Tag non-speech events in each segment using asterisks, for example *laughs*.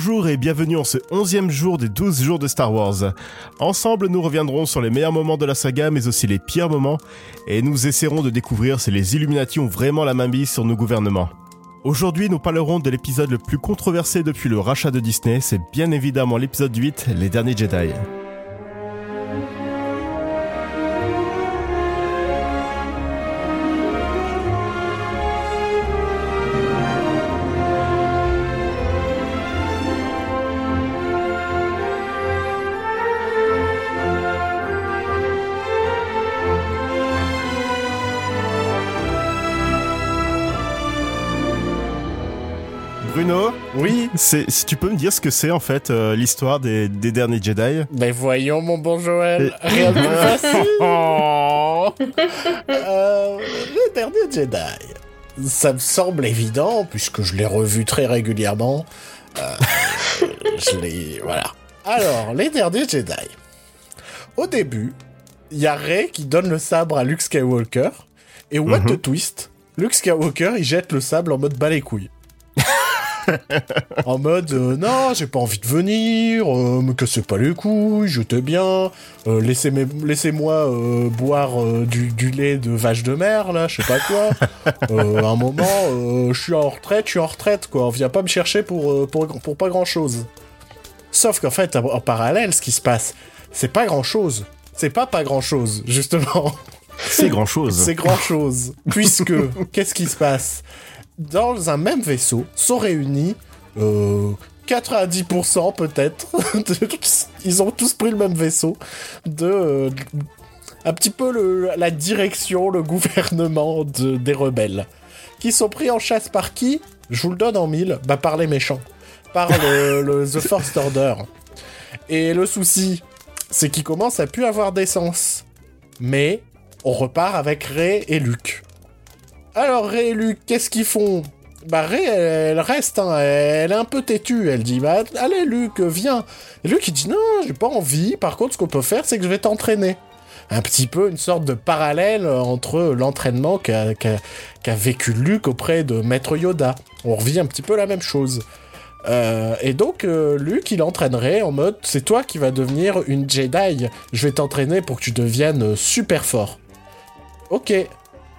Bonjour et bienvenue en ce onzième jour des 12 jours de Star Wars. Ensemble, nous reviendrons sur les meilleurs moments de la saga, mais aussi les pires moments, et nous essaierons de découvrir si les Illuminati ont vraiment la main mise sur nos gouvernements. Aujourd'hui, nous parlerons de l'épisode le plus controversé depuis le rachat de Disney, c'est bien évidemment l'épisode 8, Les Derniers Jedi. Bruno, Oui, c'est, si tu peux me dire ce que c'est en fait euh, l'histoire des, des derniers Jedi ben voyons mon bon Joël, rien de *laughs* facile. Euh, le dernier Jedi, ça me semble évident puisque je l'ai revu très régulièrement. Euh, *laughs* je l'ai, voilà. Alors, les derniers Jedi. Au début, il y a Rey qui donne le sabre à Luke Skywalker et what Mhm. the twist, Luke Skywalker il jette le sable en mode bas les couilles. *laughs* en mode euh, non j'ai pas envie de venir euh, me cassez pas les couilles j'étais bien. Euh, laissez-moi boire du, du lait de vache de mer là je sais pas quoi. *laughs* À un moment je suis en retraite je suis en retraite quoi. On vient pas me chercher pour, pour, pour pas grand chose sauf qu'en fait en, en parallèle ce qui se passe c'est pas grand chose c'est pas pas grand chose justement. C'est grand chose. *laughs* c'est grand chose. Puisque, qu'est-ce qui se passe? Dans un même vaisseau sont réunis euh, 90% peut-être. *laughs* Ils ont tous pris le même vaisseau. De. euh, un petit peu le- la direction, le gouvernement de- des rebelles. Qui sont pris en chasse par qui? Je vous le donne en mille. Bah, par les méchants. Par le, *laughs* le The First Order. Et le souci, c'est qu'ils commencent à plus avoir d'essence. Mais on repart avec Ray et Luke. Alors Ray et Luke, qu'est-ce qu'ils font? Bah Ray, elle, reste, hein, elle est un peu têtue. Elle dit bah allez Luke, viens. Et Luke il dit non, j'ai pas envie. Par contre, ce qu'on peut faire, c'est que je vais t'entraîner. Un petit peu une sorte de parallèle entre l'entraînement qu'a vécu Luke auprès de Maître Yoda. On revit un petit peu la même chose. Euh, et donc, euh, Luke, il entraînerait en mode c'est toi qui vas devenir une Jedi. Je vais t'entraîner pour que tu deviennes super fort. Ok.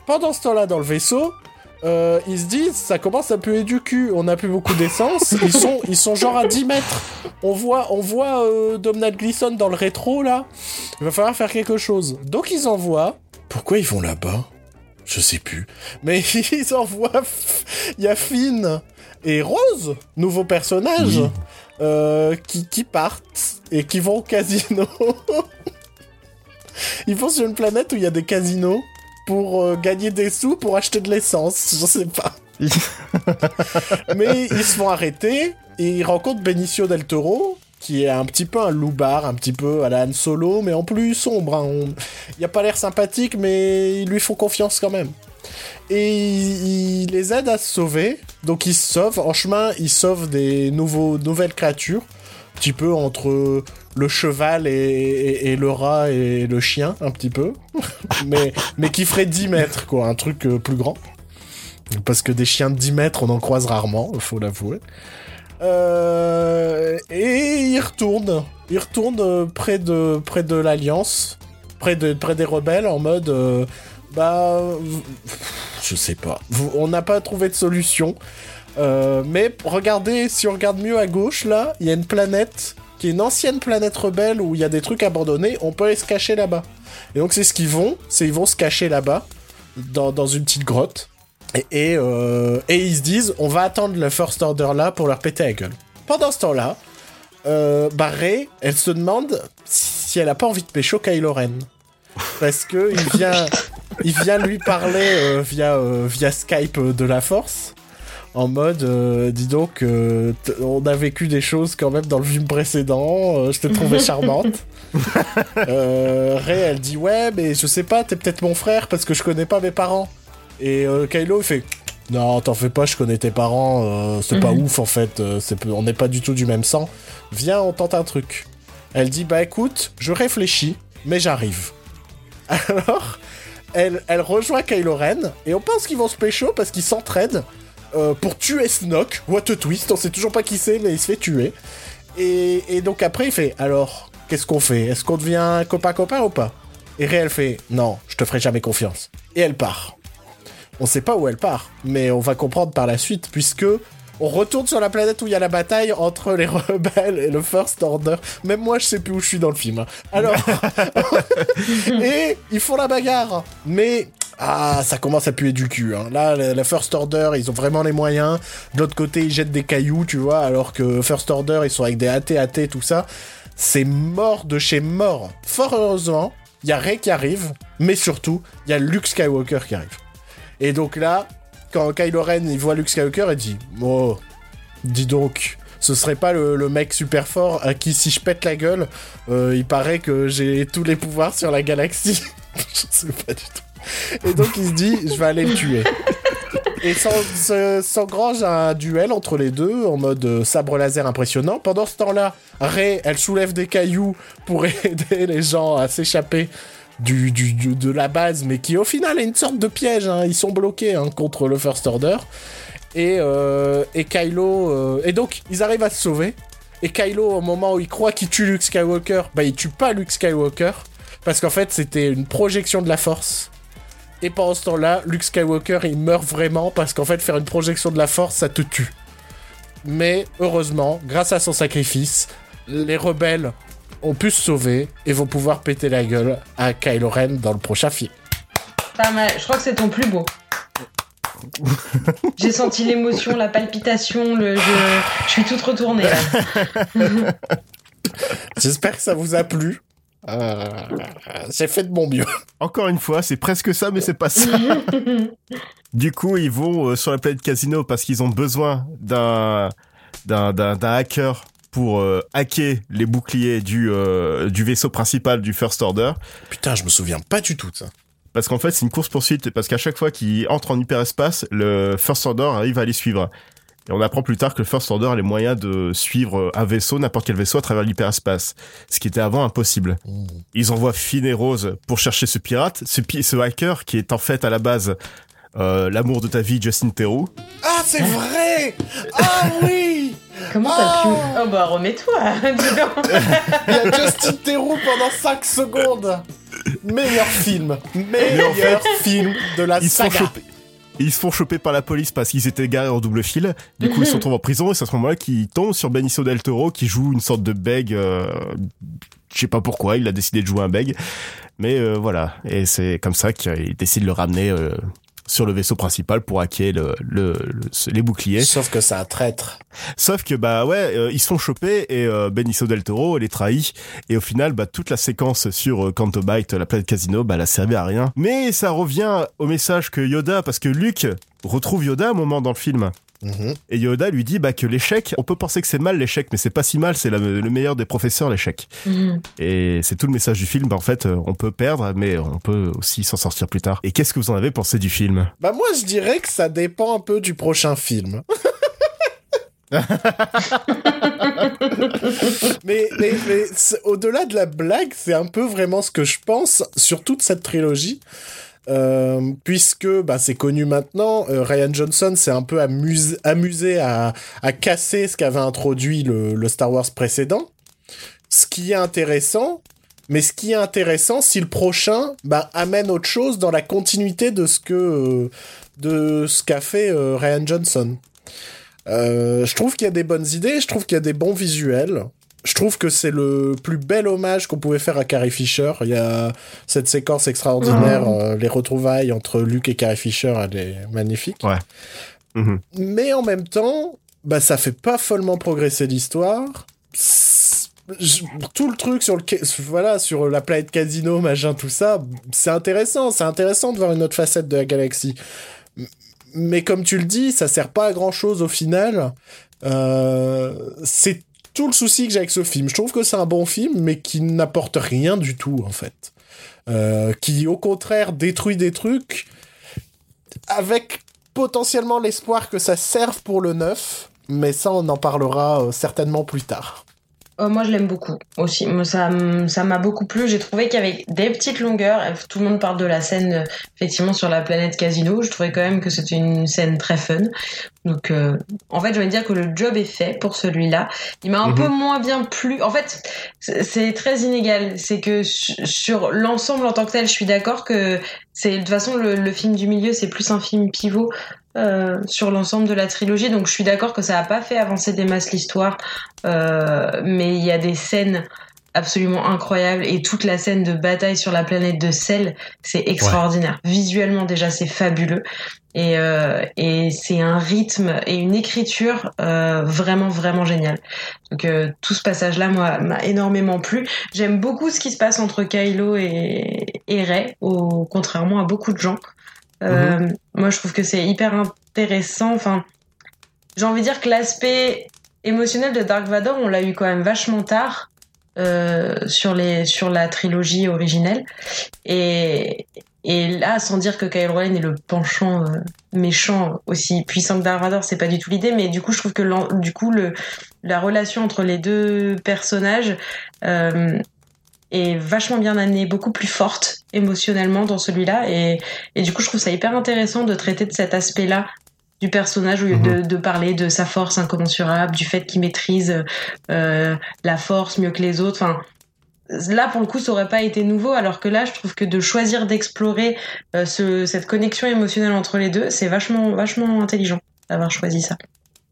Pendant ce temps-là, dans le vaisseau, euh, ils se disent ça commence à puer du cul. On n'a plus beaucoup d'essence. Ils sont, *laughs* ils sont genre à 10 mètres. On voit, on voit euh, Domhnall Gleeson dans le rétro là. Il va falloir faire quelque chose. Donc ils envoient. Pourquoi ils vont là-bas? Je sais plus. Mais *laughs* ils envoient. Il y a Finn et Rose, nouveaux personnages, Oui. euh, qui, qui partent et qui vont au casino. *laughs* Ils vont sur une planète où il y a des casinos pour euh, gagner des sous pour acheter de l'essence. Je sais pas. *laughs* Mais ils se font arrêter et ils rencontrent Benicio del Toro, qui est un petit peu un loupard, un petit peu à la Han Solo, mais en plus sombre. hein. On- Il a pas l'air sympathique, mais ils lui font confiance quand même. Et il, il les aide à se sauver. Donc ils se sauvent. En chemin, ils sauvent des nouveaux, nouvelles créatures. Petit peu entre le cheval et, le rat et le chien, un petit peu. *laughs* mais, mais qui ferait 10 mètres, quoi. Un truc euh, plus grand. Parce que des chiens de 10 mètres, on en croise rarement, faut l'avouer. Euh, et ils retournent. Ils retournent euh, près de, près de l'Alliance. Près, de, près des rebelles, en mode... euh, bah... Je sais pas. On n'a pas trouvé de solution. Euh, mais regardez, si on regarde mieux à gauche, là, il y a une planète qui est une ancienne planète rebelle où il y a des trucs abandonnés. On peut aller se cacher là-bas. Et donc c'est ce qu'ils vont, c'est ils vont se cacher là-bas, dans, dans une petite grotte. Et, et, euh, et ils se disent, on va attendre le First Order là pour leur péter la gueule. Pendant ce temps-là, euh, bah elle se demande si elle a pas envie de pécho Kylo Ren. Parce que il vient, il vient lui parler euh, via, euh, via Skype de la Force. En mode, euh, dis donc, euh, on a vécu des choses quand même dans le film précédent, euh, je t'ai trouvé charmante. *laughs* Rey, elle dit, ouais, mais je sais pas, t'es peut-être mon frère parce que je connais pas mes parents. Et Kylo, il fait, non, t'en fais pas, je connais tes parents, c'est pas ouf en fait, on n'est pas du tout du même sang. Viens, on tente un truc. Elle dit, bah écoute, je réfléchis, mais j'arrive. *laughs* Alors, elle, elle rejoint Kylo Ren, et on pense qu'ils vont se pécho parce qu'ils s'entraident euh, pour tuer Snoke. What a twist, on sait toujours pas qui c'est, mais il se fait tuer. Et, et donc après, il fait alors, qu'est-ce qu'on fait? Est-ce qu'on devient copain-copain ou pas? Et Rey, fait non, je te ferai jamais confiance. Et elle part. On sait pas où elle part, mais on va comprendre par la suite, puisque on retourne sur la planète où il y a la bataille entre les *laughs* rebelles et le First Order. Même moi, je sais plus où je suis dans le film. Alors, *laughs* *laughs* et ils font la bagarre, mais ah, ça commence à puer du cul. Hein. Là, la First Order, ils ont vraiment les moyens. De l'autre côté, ils jettent des cailloux, tu vois, alors que First Order, ils sont avec des AT-AT, tout ça. C'est mort de chez mort. Fort heureusement, il y a Rey qui arrive, mais surtout, il y a Luke Skywalker qui arrive. Et donc là, quand Kylo Ren il voit Luke Skywalker, il dit Oh, dis donc, ce serait pas le, mec super fort à qui si je pète la gueule, euh, il paraît que j'ai tous les pouvoirs sur la galaxie. *laughs* je sais pas du tout. Et donc il se dit Je vais aller le tuer. Et s'engrange un duel entre les deux en mode euh, sabre laser impressionnant. Pendant ce temps-là, Rey, elle soulève des cailloux pour *laughs* aider les gens à s'échapper du, de la base, mais qui au final est une sorte de piège. Hein. Ils sont bloqués hein, contre le First Order. Et, euh, et Kylo. Euh, et donc, ils arrivent à se sauver. Et Kylo, au moment où il croit qu'il tue Luke Skywalker, bah il tue pas Luke Skywalker. Parce qu'en fait, c'était une projection de la force. Et pendant ce temps-là, Luke Skywalker, il meurt vraiment parce qu'en fait, faire une projection de la force, ça te tue. Mais heureusement, grâce à son sacrifice, les rebelles ont pu se sauver et vont pouvoir péter la gueule à Kylo Ren dans le prochain film. Pas mal. Je crois que c'est ton plus beau. J'ai senti l'émotion, la palpitation, le, je, je suis toute retournée là. *laughs* J'espère que ça vous a plu. Euh, j'ai fait de mon mieux. Encore une fois, c'est presque ça, mais c'est pas ça. *laughs* du coup, ils vont euh, sur la planète Casino parce qu'ils ont besoin d'un d'un hacker pour euh, hacker les boucliers du, euh, du vaisseau principal du First Order. Putain, je me souviens pas du tout de ça. Parce qu'en fait, c'est une course-poursuite, parce qu'à chaque fois qu'ils entrent en hyperespace, le First Order arrive à les suivre. Et on apprend plus tard que le First Order a les moyens de suivre un vaisseau, n'importe quel vaisseau, à travers l'hyperespace. Ce qui était avant impossible. Ils envoient Finn et Rose pour chercher ce pirate, ce, ce hacker qui est en fait à la base euh, l'amour de ta vie, Justin Theroux. Ah, c'est vrai! Ah oui! Comment t'as pu... Oh, oh bah remets-toi *laughs* Il y a Justin Theroux pendant 5 secondes. Meilleur film. Meilleur film de la ils saga ils se font choper par la police parce qu'ils étaient garés en double fil. Du coup, ils se *laughs* retrouvent en prison et c'est à ce moment-là qu'ils tombent sur Benicio del Toro qui joue une sorte de beg. Euh, je sais pas pourquoi, il a décidé de jouer un beg. Mais euh, voilà, et c'est comme ça qu'il décide de le ramener euh, sur le vaisseau principal pour hacker le, le, les boucliers. Sauf que c'est un traître. Sauf que bah ouais, euh, ils sont chopés et euh, Benicio del Toro les trahit et au final bah toute la séquence sur euh, Canto Bight, la planète Casino, bah elle a servi à rien. Mais ça revient au message que Yoda parce que Luke retrouve Yoda à un moment dans le film. Mhm. Et Yoda lui dit bah, que l'échec, on peut penser que c'est mal l'échec, mais c'est pas si mal, c'est le meilleur des professeurs l'échec. Mhm. Et c'est tout le message du film. Bah, en fait, on peut perdre, mais on peut aussi s'en sortir plus tard. Et qu'est-ce que vous en avez pensé du film? Bah moi, je dirais que ça dépend un peu du prochain film. *laughs* mais, mais, mais au-delà de la blague, c'est un peu vraiment ce que je pense sur toute cette trilogie. Euh, puisque bah, c'est connu maintenant, euh, Ryan Johnson s'est un peu amusé à, casser ce qu'avait introduit le, Star Wars précédent. Ce qui est intéressant, mais ce qui est intéressant, si le prochain bah, amène autre chose dans la continuité de ce que euh, de ce qu'a fait Ryan Johnson. je trouve qu'il y a des bonnes idées, je trouve qu'il y a des bons visuels je trouve que c'est le plus bel hommage qu'on pouvait faire à Carrie Fisher. Il y a cette séquence extraordinaire, ah. euh, les retrouvailles entre Luke et Carrie Fisher, elle est magnifique. Ouais. Mhm. Mais en même temps, bah ça fait pas follement progresser l'histoire. Tout le truc sur le voilà sur la planète casino machin tout ça c'est intéressant c'est intéressant de voir une autre facette de la galaxie mais comme tu le dis ça sert pas à grand chose au final euh, c'est tout le souci que j'ai avec ce film. Je trouve que c'est un bon film, mais qui n'apporte rien du tout, en fait. Euh, qui, au contraire, détruit des trucs avec potentiellement l'espoir que ça serve pour le neuf, mais ça, on en parlera euh, certainement plus tard. Oh, moi, je l'aime beaucoup aussi. Ça, ça m'a beaucoup plu. J'ai trouvé avait des petites longueurs. Tout le monde parle de la scène, effectivement, sur la planète Casino. Je trouvais quand même que c'était une scène très fun. Donc, euh, en fait, je vais dire que le job est fait pour celui-là. Il m'a un Mhm. peu moins bien plu. En fait, c'est très inégal. C'est que su- sur l'ensemble en tant que tel, je suis d'accord que c'est de toute façon le, le film du milieu, c'est plus un film pivot euh, sur l'ensemble de la trilogie. Donc, je suis d'accord que ça a pas fait avancer des masses l'histoire, Euh, mais il y a des scènes absolument incroyables et toute la scène de bataille sur la planète de sel, c'est extraordinaire. Visuellement déjà, c'est fabuleux. Et, euh, et c'est un rythme et une écriture euh, vraiment vraiment génial. Donc euh, tout ce passage-là, moi, m'a énormément plu. J'aime beaucoup ce qui se passe entre Kylo et, et Rey, au contrairement à beaucoup de gens. Euh, Moi, je trouve que c'est hyper intéressant. Enfin, j'ai envie de dire que l'aspect émotionnel de Dark Vador, on l'a eu quand même vachement tard euh, sur les sur la trilogie originelle. Et et là, sans dire que Kylo Ren est le penchant euh, méchant aussi puissant que Dark Vador, c'est pas du tout l'idée, mais du coup, je trouve que du coup le la relation entre les deux personnages euh, est vachement bien amenée, beaucoup plus forte émotionnellement dans celui-là, et et du coup, je trouve ça hyper intéressant de traiter de cet aspect-là du personnage, au lieu de, de parler de sa force incommensurable, du fait qu'il maîtrise euh, la force mieux que les autres. Enfin, là pour le coup ça aurait pas été nouveau alors que là je trouve que de choisir d'explorer euh, ce, cette connexion émotionnelle entre les deux c'est vachement vachement intelligent d'avoir choisi ça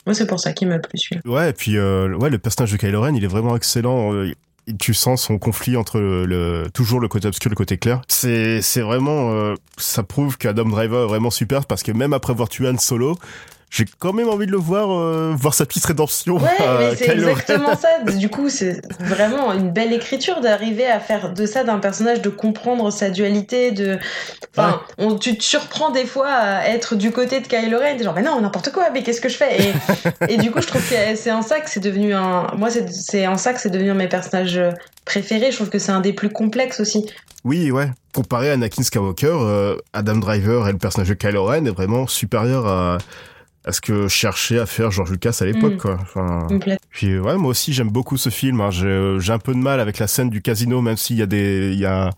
moi c'est pour ça qu'il m'a plu celui-là Ouais, et puis euh, ouais, le personnage de Kylo Ren, il est vraiment excellent. euh, tu sens son conflit entre le, le- toujours le côté obscur et le côté clair. C'est c'est vraiment euh, ça prouve qu'Adam Driver est vraiment super parce que même après avoir tué Han Solo, j'ai quand même envie de le voir euh, voir sa petite rédemption. ouais à mais c'est exactement ça. *laughs* Du coup c'est vraiment une belle écriture d'arriver à faire de ça d'un personnage de comprendre sa dualité de enfin on, tu te surprends des fois à être du côté de Kylo Ren genre mais non n'importe quoi mais qu'est-ce que je fais? Et, *laughs* et du coup je trouve que c'est en ça que c'est devenu un moi c'est c'est en ça que c'est devenu un de mes personnages préférés. Je trouve que c'est un des plus complexes aussi. Oui, ouais. Comparé à Anakin Skywalker, euh, Adam Driver et le personnage de Kylo Ren est vraiment supérieur à, à ce que cherchait à faire George Lucas à l'époque, Mm. quoi. Enfin, puis euh, ouais, moi aussi j'aime beaucoup ce film. hein. J'ai j'ai un peu de mal avec la scène du casino, même s'il y a des, il y a,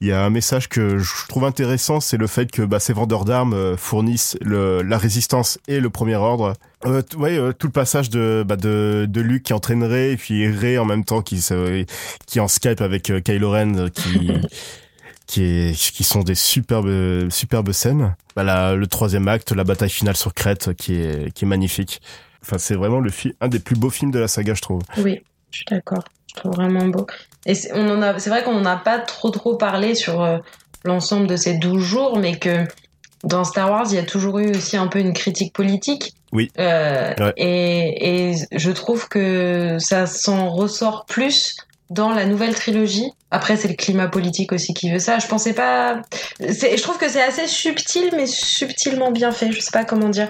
il y a un message que je trouve intéressant, c'est le fait que bah, ces vendeurs d'armes euh, fournissent le, la résistance et le premier ordre. Euh, ouais, euh, tout le passage de bah, de de Luke qui entraînerait et puis Rey en même temps qui se- qui est en Skype avec euh, Kylo Ren euh, qui *laughs* qui est qui sont des superbes superbes scènes. Bah, la- le troisième acte, la bataille finale sur Crète, qui est qui est magnifique. Enfin, c'est vraiment le un des plus beaux films de la saga, je trouve. Oui, je suis d'accord. Je trouve vraiment beau. Et c'est on en a, c'est vrai qu'on n'en a pas trop trop parlé sur euh, l'ensemble de ces 12 jours, mais que dans Star Wars, il y a toujours eu aussi un peu une critique politique. Oui. Euh, Ouais. et, et je trouve que ça s'en ressort plus dans la nouvelle trilogie. Après, c'est le climat politique aussi qui veut ça. Je pensais pas. Je trouve que c'est assez subtil, mais subtilement bien fait. Je sais pas comment dire.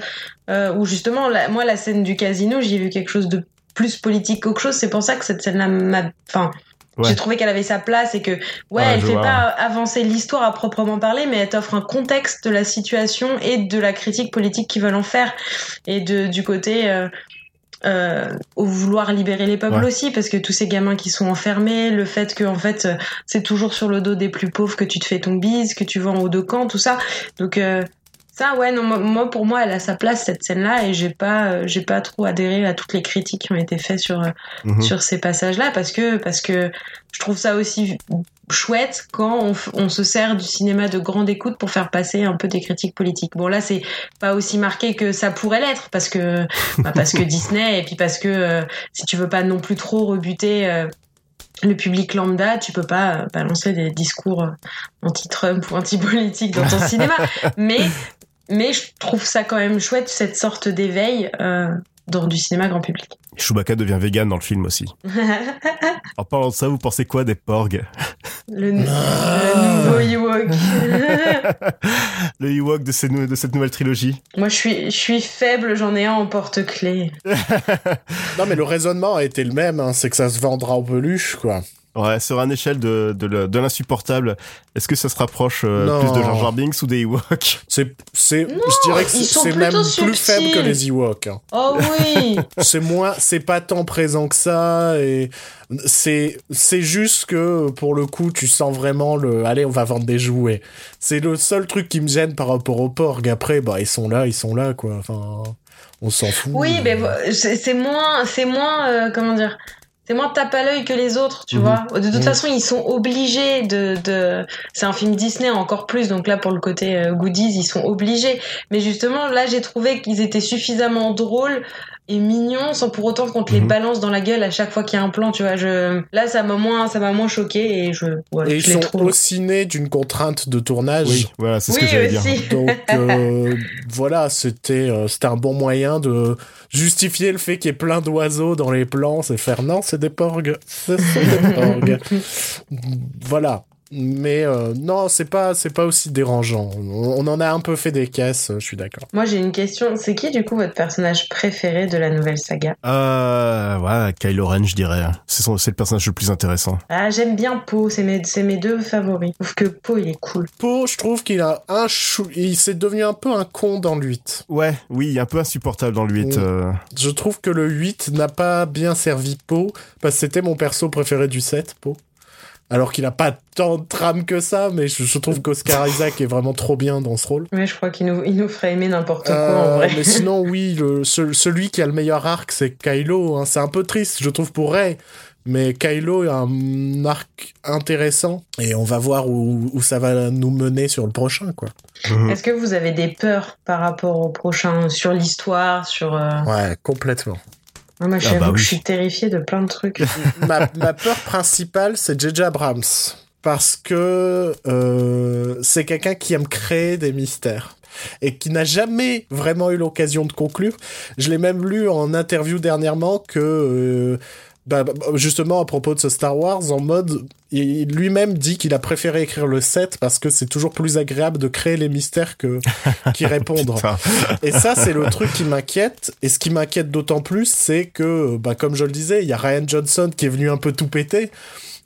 Euh, où justement, la- moi, la scène du casino, j'ai vu quelque chose de plus politique qu'autre chose. C'est pour ça que cette scène-là m'a. Enfin, Ouais. j'ai trouvé qu'elle avait sa place et que, ouais, Ouais, elle fait vois. pas avancer l'histoire à proprement parler, mais elle t'offre un contexte de la situation et de la critique politique qu'ils veulent en faire. Et de, du côté. Euh, euh, au vouloir libérer les peuples Ouais. aussi parce que tous ces gamins qui sont enfermés le fait que en fait euh, c'est toujours sur le dos des plus pauvres que tu te fais ton bise que tu vas en haut de camp tout ça donc euh, ça ouais non moi- pour moi elle a sa place cette scène là et j'ai pas euh, j'ai pas trop adhéré à toutes les critiques qui ont été faites sur euh, Mhm. sur ces passages là parce que parce que je trouve ça aussi chouette quand on, se sert du cinéma de grande écoute pour faire passer un peu des critiques politiques. Bon là c'est pas aussi marqué que ça pourrait l'être parce que bah, parce que *laughs* Disney et puis parce que euh, si tu veux pas non plus trop rebuter euh, le public lambda, tu peux pas euh, balancer des discours anti-Trump ou anti-politique dans ton *laughs* cinéma. Mais mais je trouve ça quand même chouette cette sorte d'éveil euh, dans du cinéma grand public. Chewbacca devient vegan dans le film aussi. *laughs* En parlant de ça, vous pensez quoi des porgs? Le, le nouveau Ewok. *laughs* Le Ewok de, ces nou- de cette nouvelle trilogie Moi, je suis, je suis faible, j'en ai un en porte-clés. *laughs* Non, mais le raisonnement a été le même, hein, c'est que ça se vendra en peluche, quoi. Ouais, sur une échelle de, de, de l'insupportable, est-ce que ça se rapproche euh, plus de Jar Jar Binks ou des Ewoks? C'est, c'est, je dirais que c'est même plus faible que les Ewoks. hein. Oh oui *laughs* c'est moins, c'est pas tant présent que ça et c'est, c'est juste que pour le coup, tu sens vraiment le, allez, on va vendre des jouets. C'est le seul truc qui me gêne par rapport aux Porg. Après, bah, ils sont là, ils sont là, quoi. Enfin, on s'en fout. Oui, mais c'est c'est moins, c'est moins, euh, comment dire, c'est moins tape à l'œil que les autres, tu Mhm. vois. De toute Mhm. façon, ils sont obligés de, de. C'est un film Disney encore plus, donc là pour le côté euh, goodies, ils sont obligés. Mais justement, là, j'ai trouvé qu'ils étaient suffisamment drôles et mignons sans pour autant qu'on te les Mhm. balance dans la gueule à chaque fois qu'il y a un plan, tu vois. Je... Là, ça m'a moins, ça m'a moins choqué et je, ouais, Et ils les sont trouve. aussi nés d'une contrainte de tournage. Oui, voilà, c'est ce oui, que j'allais dire. Donc *laughs* euh, voilà, c'était euh, c'était un bon moyen de justifier le fait qu'il y ait plein d'oiseaux dans les plans, c'est faire non, c'est des porgs, ce sont des *laughs* porgs. voilà. Mais euh, non, c'est pas c'est pas aussi dérangeant. On, on en a un peu fait des caisses, je suis d'accord. Moi, j'ai une question. C'est qui, du coup, votre personnage préféré de la nouvelle saga? Euh, ouais, Kylo Ren, je dirais. C'est son- c'est le personnage le plus intéressant. Ah, j'aime bien Poe. C'est mes, c'est mes deux favoris. Je trouve que Poe, il est cool. Poe, je trouve qu'il a un chou, il s'est devenu un peu un con dans le 8. Ouais, oui, un peu insupportable dans le 8. Mm. euh. Je trouve que le 8 n'a pas bien servi Poe, parce que c'était mon perso préféré du 7, Poe. Alors qu'il a pas tant de trame que ça, mais je, je trouve qu'Oscar Isaac est vraiment trop bien dans ce rôle. Ouais, je crois qu'il nous, il nous ferait aimer n'importe quoi, Euh, en vrai. mais sinon, oui, le, ce- celui qui a le meilleur arc, c'est Kylo. hein. C'est un peu triste, je trouve, pour Rey. Mais Kylo a un arc intéressant. Et on va voir où, où ça va nous mener sur le prochain, quoi. Mhm. Est-ce que vous avez des peurs par rapport au prochain, sur l'histoire, sur... euh, Ouais, complètement. Moi, j'avoue bah que oui. je suis terrifiée de plein de trucs. *laughs* ma, ma peur principale, c'est J.J. Abrams. Parce que euh, c'est quelqu'un qui aime créer des mystères. Et qui n'a jamais vraiment eu l'occasion de conclure. Je l'ai même lu en interview dernièrement que... euh, bah, bah, justement à propos de ce Star Wars en mode il lui-même dit qu'il a préféré écrire le 7 parce que c'est toujours plus agréable de créer les mystères que *laughs* qu'y répondre et ça, c'est le truc qui m'inquiète. Et ce qui m'inquiète d'autant plus, c'est que, bah, comme je le disais, il y a Ryan Johnson qui est venu un peu tout péter.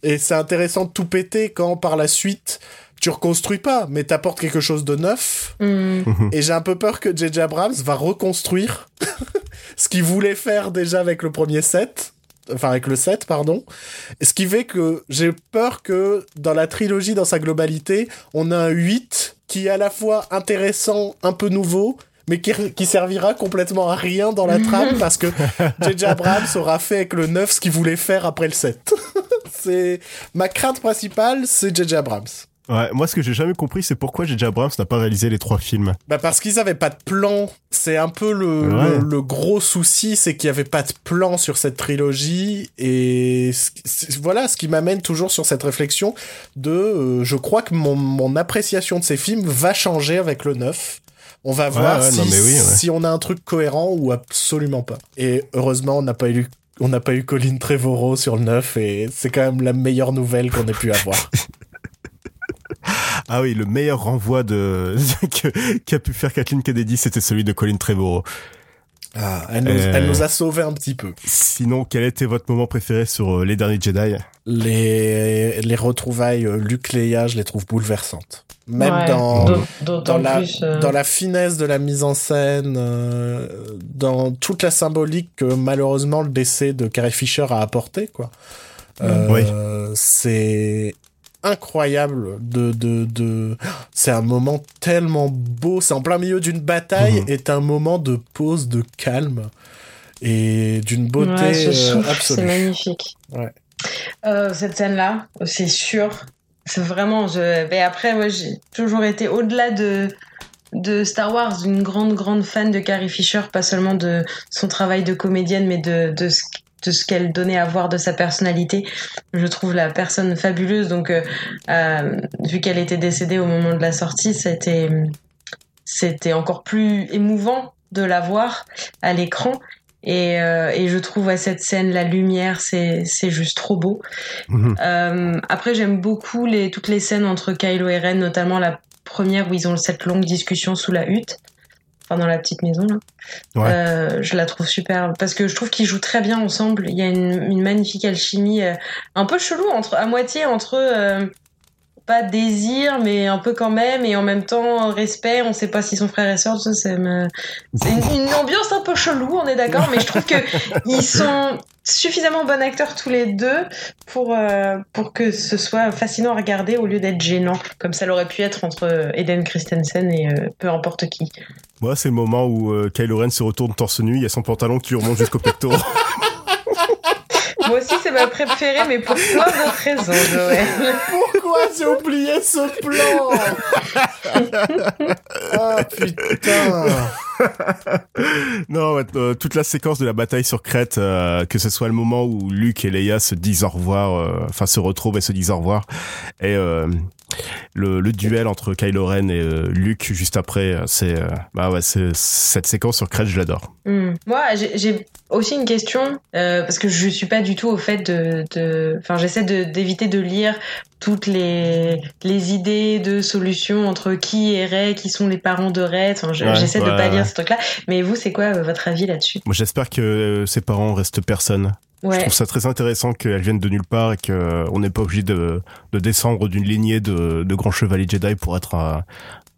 Et c'est intéressant de tout péter quand, par la suite, tu reconstruis pas, mais t'apportes quelque chose de neuf. Hmm. Et j'ai un peu peur que J.J. Abrams va reconstruire *laughs* ce qu'il voulait faire déjà avec le premier set. Enfin, avec le 7, pardon. Ce qui fait que j'ai peur que dans la trilogie, dans sa globalité, on a un 8 qui est à la fois intéressant, un peu nouveau, mais qui, qui servira complètement à rien dans la trame *laughs* parce que J.J. Abrams aura fait avec le 9 ce qu'il voulait faire après le 7. *laughs* c'est ma crainte principale, c'est J.J. Abrams. Ouais, moi, ce que j'ai jamais compris, c'est pourquoi J.J. Abrams n'a pas réalisé les trois films. Bah parce qu'ils avaient pas de plan. C'est un peu le, Ouais. le, le gros souci, c'est qu'il y avait pas de plan sur cette trilogie. Et voilà, ce qui m'amène toujours sur cette réflexion de, euh, je crois que mon, mon appréciation de ces films va changer avec le 9. On va voir ouais, oui, si on a un truc cohérent ou absolument pas. Et heureusement, on n'a pas eu on n'a pas eu Colin Trevorrow sur le 9 et c'est quand même la meilleure nouvelle qu'on ait pu avoir. *laughs* Ah oui, le meilleur renvoi de *laughs* que- qu'a pu faire Kathleen Kennedy, c'était celui de Colin Trevorrow. Ah, elle, nous, Euh. elle nous a sauvé un petit peu. Sinon, quel était votre moment préféré sur euh, les derniers Jedi? Les, les retrouvailles euh, Luke Leia, je les trouve bouleversantes. Même Ouais, dans, d'aut- dans, la, plus... euh, dans la finesse de la mise en scène, euh, dans toute la symbolique que malheureusement le décès de Carrie Fisher a apporté, quoi. Euh, Oui. C'est incroyable de, de, de... C'est un moment tellement beau, c'est en plein milieu d'une bataille, Mhm. est un moment de pause, de calme et d'une beauté ouais, euh, souffle, absolue. c'est magnifique. Ouais. Euh, cette scène-là, c'est sûr. C'est vraiment. Je... Mais après, moi, j'ai toujours été au-delà de de Star Wars, une grande grande fan de Carrie Fisher, pas seulement de son travail de comédienne, mais de de ce de ce qu'elle donnait à voir de sa personnalité. Je trouve la personne fabuleuse. Donc, euh, euh, vu qu'elle était décédée au moment de la sortie, c'était c'était encore plus émouvant de la voir à l'écran. Et, euh, et je trouve à cette scène la lumière, c'est c'est juste trop beau. Mhm. Euh, après, j'aime beaucoup les, toutes les scènes entre Kylo et Ren, notamment la première où ils ont cette longue discussion sous la hutte, enfin dans la petite maison là. Ouais. Euh, je la trouve super parce que je trouve qu'ils jouent très bien ensemble. Il y a une, une magnifique alchimie, euh, un peu chelou entre à moitié entre euh, pas désir, mais un peu quand même, et en même temps respect. On sait pas si son frère et sœur, ça, c'est me... une, une ambiance un peu chelou, on est d'accord, mais je trouve que *laughs* ils sont suffisamment bons acteurs tous les deux pour euh, pour que ce soit fascinant à regarder au lieu d'être gênant, comme ça l'aurait pu être entre Eden Christensen et euh, peu importe qui. Moi, c'est le moment où euh, Kylo Ren se retourne torse nu, il y a son pantalon qui remonte jusqu'au pectoral. *laughs* Moi aussi, c'est ma préférée, mais pour plein d'autres raisons, Joël. Pourquoi j'ai oublié ce plan Ah putain non, euh, toute la séquence de la bataille sur Crète, euh, que ce soit le moment où Luke et Leia se disent au revoir, euh, enfin se retrouvent et se disent au revoir, et euh, le, le duel entre Kylo Ren et euh, Luke juste après, c'est euh, bah ouais, cette séquence sur Crète, je l'adore. Hmm. Moi, j'ai aussi une question euh, parce que je suis pas du tout au fait de, de... enfin, j'essaie d'éviter de lire toutes les les idées de solutions entre qui et Ray, qui sont les parents de Ray. Enfin, je- Ouais, j'essaie de ouais, pas ouais. lire ce truc-là. Mais vous, c'est quoi euh, votre avis là-dessus? Moi, j'espère que euh, ses parents restent personne. Je trouve ça très intéressant qu'elles viennent de nulle part et qu'on n'est pas obligé de, de descendre d'une lignée de, de grands chevaliers Jedi pour être un,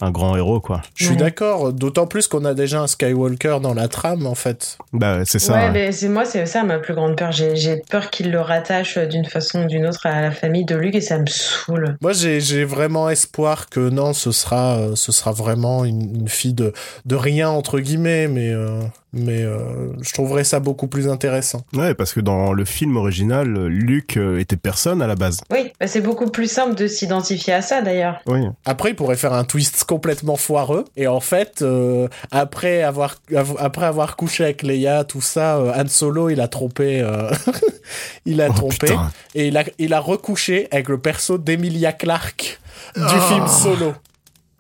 un grand héros, quoi. Je suis Ouais. d'accord, d'autant plus qu'on a déjà un Skywalker dans la trame en fait. Bah, c'est ça. ouais, mais c'est moi, c'est ça ma plus grande peur. J'ai peur qu'il le rattache euh, d'une façon ou d'une autre à la famille de Luke et ça me saoule. Moi j'ai j'ai vraiment espoir que non, ce sera euh, ce sera vraiment une, une fille de de rien entre guillemets, mais euh, mais euh, je trouverais ça beaucoup plus intéressant. Ouais, parce que dans le film original, Luke euh, était personne à la base. Oui, bah, c'est beaucoup plus simple de s'identifier à ça d'ailleurs. Oui. Après, il pourrait faire un twist complètement foireux. Et en fait, euh, après avoir av- après avoir couché avec Leia, tout ça, euh, Han Solo, il a trompé, euh, *laughs* il a Oh, trompé, putain. et il a il a recouché avec le perso d'Emilia Clarke du Oh. film Solo.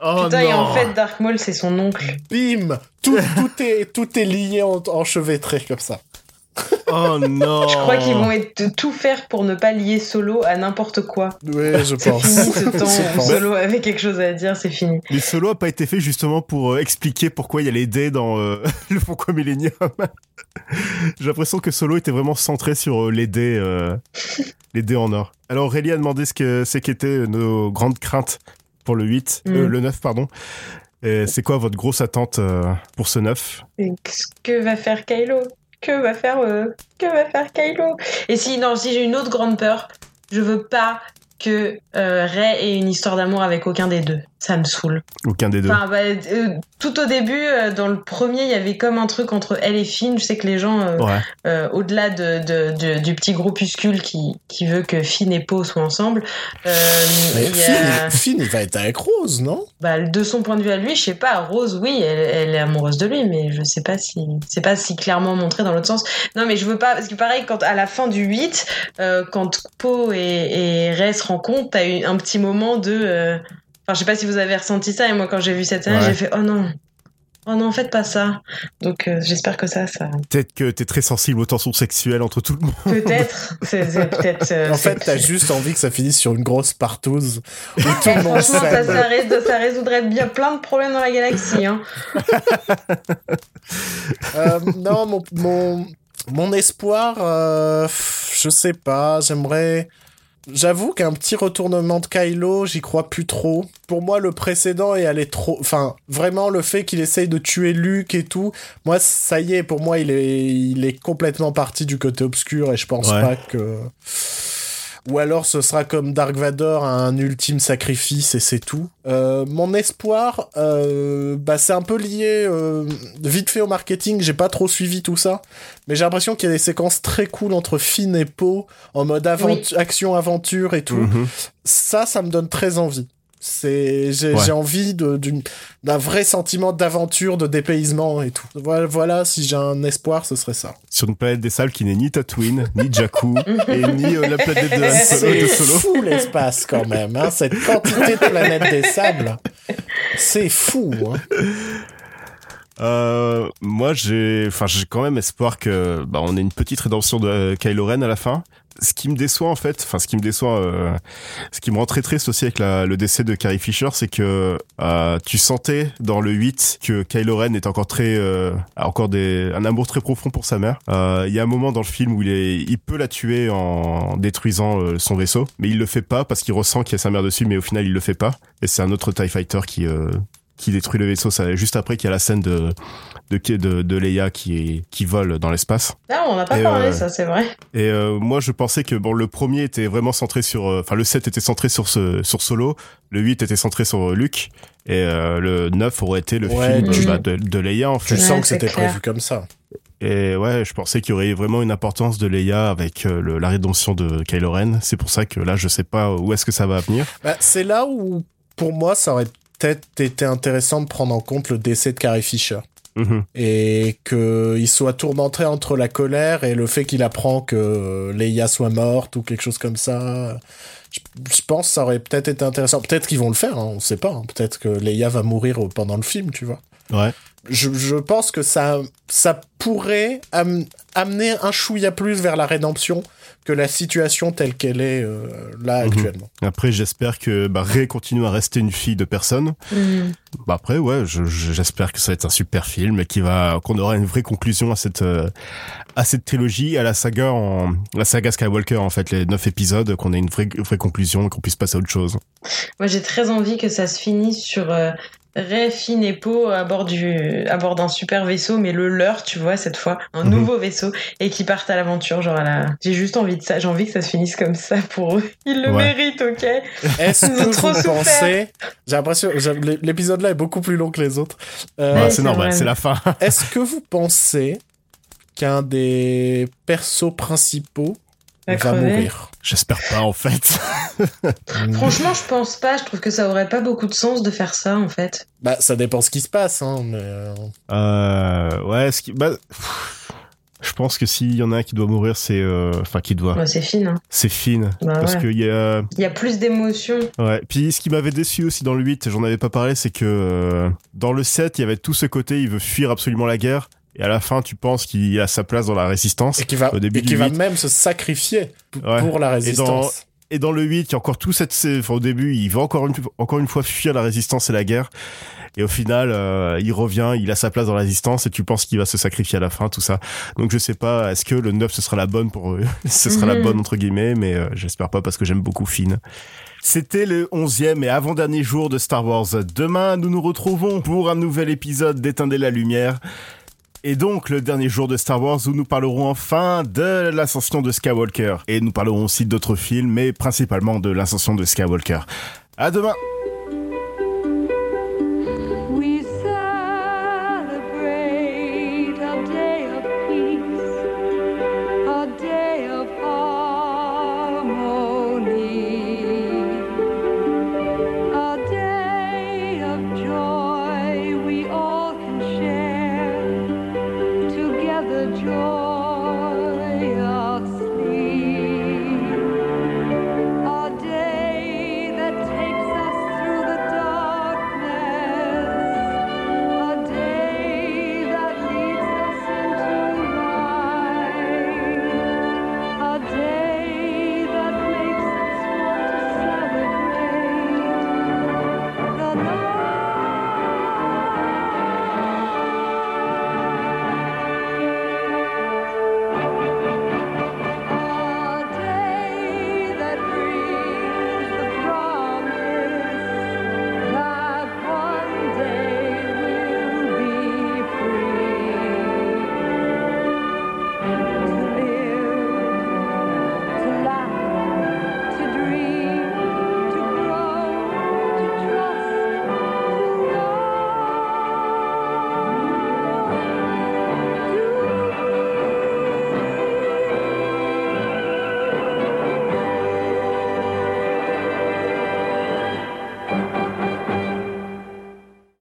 Oh Putain, et en fait, Dark Maul, c'est son oncle. Bim, tout tout est tout est lié en, enchevêtré comme ça. oh non. Je crois qu'ils vont être, tout faire pour ne pas lier Solo à n'importe quoi. Oui, je C'est pense. fini ce *laughs* temps Je où pense. Solo avait quelque chose à dire, c'est fini. Mais Solo a pas été fait justement pour euh, expliquer pourquoi il y a les dés dans euh, *laughs* le pourquoi Millennium. *laughs* J'ai l'impression que Solo était vraiment centré sur euh, les dés, euh, les dés en or. Alors Aurélie a demandé ce que c'est qu'étaient nos grandes craintes pour le 8, euh, Mm. le 9 pardon. C'est quoi votre grosse attente euh, pour ce 9 Et qu'est-ce que va faire Kylo? Que va faire euh, que va faire Kylo? Et si non, si j'ai une autre grande peur, je veux pas que euh, Rey ait une histoire d'amour avec aucun des deux. Ça me saoule. Aucun des deux. Enfin, bah, euh, tout au début, euh, dans le premier, il y avait comme un truc entre elle et Finn. Je sais que les gens, euh, Ouais. euh, au-delà de, de- de- du petit groupuscule qui, qui veut que Finn et Poe soient ensemble, euh, Mais Finn, a- il- Finn, il va être avec Rose, non? Bah, de son point de vue à lui, je sais pas. Rose, oui, elle, elle est amoureuse de lui, mais je sais pas si c'est pas si clairement montré dans l'autre sens. Non, mais je veux pas parce que pareil, quand à la fin du 8, euh, quand Poe et, et Rey se rencontrent, t'as eu un petit moment de. euh, Enfin, je sais pas si vous avez ressenti ça. Et moi, quand j'ai vu cette scène, Ouais. j'ai fait oh non. Oh non, faites pas ça. Donc euh, j'espère que ça, ça Peut-être que t'es très sensible aux tensions sexuelles entre tout le monde. peut-être, euh, En fait, t'as juste envie que ça finisse sur une grosse partouze où tout le monde franchement, ça, ça, rés- ça résoudrait bien plein de problèmes dans la galaxie. Hein. Euh, non, mon, mon, mon espoir, euh, je sais pas, j'aimerais... J'avoue qu'un petit retournement de Kylo, j'y crois plus trop. Pour moi, le précédent est allé trop... Enfin, vraiment, le fait qu'il essaye de tuer Luke et tout, moi, ça y est, pour moi, il est, il est complètement parti du côté obscur et je pense Ouais. pas que... Ou alors ce sera comme Dark Vador, un ultime sacrifice et c'est tout. Euh, mon espoir, euh, bah c'est un peu lié euh, vite fait au marketing. J'ai pas trop suivi tout ça, mais j'ai l'impression qu'il y a des séquences très cool entre Finn et Poe en mode aventu- action aventure et tout. Mhm. Ça, ça me donne très envie. C'est j'ai Ouais. envie de- d'une d'un vrai sentiment d'aventure, de dépaysement et tout. Voilà, voilà si j'ai un espoir, ce serait ça. Sur une planète des sables qui n'est ni Tatooine, ni Jakku, *laughs* et ni euh, la planète de Han Solo. C'est de Solo. fou *laughs* l'espace quand même, hein, cette quantité de planètes des sables. C'est fou. Hein. Euh, moi, j'ai, enfin, j'ai quand même espoir que, bah, on ait une petite rédemption de euh, Kylo Ren à la fin. Ce qui me déçoit en fait, enfin, ce qui me déçoit, euh, ce qui me rend très triste aussi avec la, le décès de Carrie Fisher, c'est que euh, tu sentais dans le 8 que Kylo Ren est encore très, euh, a encore des, un amour très profond pour sa mère. Euh, Il y a un moment dans le film où il est, il peut la tuer en détruisant son vaisseau, mais il le fait pas parce qu'il ressent qu'il y a sa mère dessus, mais au final il le fait pas. Et c'est un autre Tie Fighter qui qui détruit le vaisseau. Ça, juste après qu'il y a la scène de de de, de Leia qui est qui vole dans l'espace. Ah, on n'a pas Et, parlé, euh, ça, c'est vrai. Et euh, moi, je pensais que bon, le premier était vraiment centré sur, euh, enfin, le 7 était centré sur ce sur Solo, le 8 était centré sur Luke, et euh, le 9 aurait été le Ouais, film tu- bah, de, de Leia en Tu fait. Ouais, sens que c'était prévu comme ça. Et ouais, je pensais qu'il y aurait vraiment une importance de Leia avec le, la rédemption de Kylo Ren. C'est pour ça que là, je sais pas où est-ce que ça va venir. Bah, c'est là où, pour moi, ça aurait peut-être été intéressant de prendre en compte le décès de Carrie Fisher. Mhm. Et qu'il soit tourmenté entre la colère et le fait qu'il apprend que Leia soit morte ou quelque chose comme ça. Je, je pense que ça aurait peut-être été intéressant. Peut-être qu'ils vont le faire, hein, on sait pas. hein. Peut-être que Leia va mourir pendant le film, tu vois. Ouais. Je, je pense que ça, ça pourrait am- amener un chouïa plus vers la rédemption que la situation telle qu'elle est euh, là Mhm. actuellement. Après, j'espère que bah, Rey continue à rester une fille de personne. Hmm. Bah après, ouais, je- je- j'espère que ça va être un super film et qu'il va, qu'on aura une vraie conclusion à cette, euh, à cette trilogie, à la saga en, la saga Skywalker en fait, les neuf épisodes, qu'on ait une vraie, vraie conclusion et qu'on puisse passer à autre chose. Moi, j'ai très envie que ça se finisse sur euh, Ray, Finn et Poe à bord du, à bord d'un super vaisseau, mais le leur, tu vois, cette fois, un Mhm. nouveau vaisseau, et qui partent à l'aventure, genre à la... J'ai juste envie de ça, j'ai envie que ça se finisse comme ça pour eux. *laughs* Ils le Ouais. méritent, ok? Est-ce que trop vous pensez J'ai l'impression j'ai- l'épisode là est beaucoup plus long que les autres. Euh, Ouais, c'est normal, c'est la fin. Est-ce que vous pensez qu'un des persos principaux Va va crever. mourir J'espère pas en fait. *laughs* Franchement, je pense pas, je trouve que ça aurait pas beaucoup de sens de faire ça, en fait. Bah, ça dépend ce qui se passe, hein. Mais euh, Euh, ouais, ce qui, bah, pff, je pense que s'il y en a un qui doit mourir, c'est, euh, enfin, qui doit, Ouais, c'est Finn, hein. c'est Finn. Bah Parce ouais. qu'il y a, Il y a plus d'émotions. Ouais. Puis ce qui m'avait déçu aussi dans le 8, j'en avais pas parlé, c'est que euh, dans le 7, il y avait tout ce côté, il veut fuir absolument la guerre. Et à la fin, tu penses qu'il a sa place dans la résistance. et qui va, Au début et qui va 8. même se sacrifier Ouais. pour la résistance. Et dans le 8, il y a encore tout cette... Enfin, au début, il va encore une, encore une fois fuir la résistance et la guerre. Et au final, euh, il revient, il a sa place dans la résistance et tu penses qu'il va se sacrifier à la fin, tout ça. Donc je sais pas, est-ce que le 9 ce sera la bonne pour eux? *laughs* Ce sera la Mhm. bonne entre guillemets, mais euh, j'espère pas parce que j'aime beaucoup Finn. C'était le 11e et avant-dernier jour de Star Wars. Demain, nous nous retrouvons pour un nouvel épisode d'Éteindre la lumière. Et donc le dernier jour de Star Wars où nous parlerons enfin de l'ascension de Skywalker. Et nous parlerons aussi d'autres films, mais principalement de l'ascension de Skywalker. À demain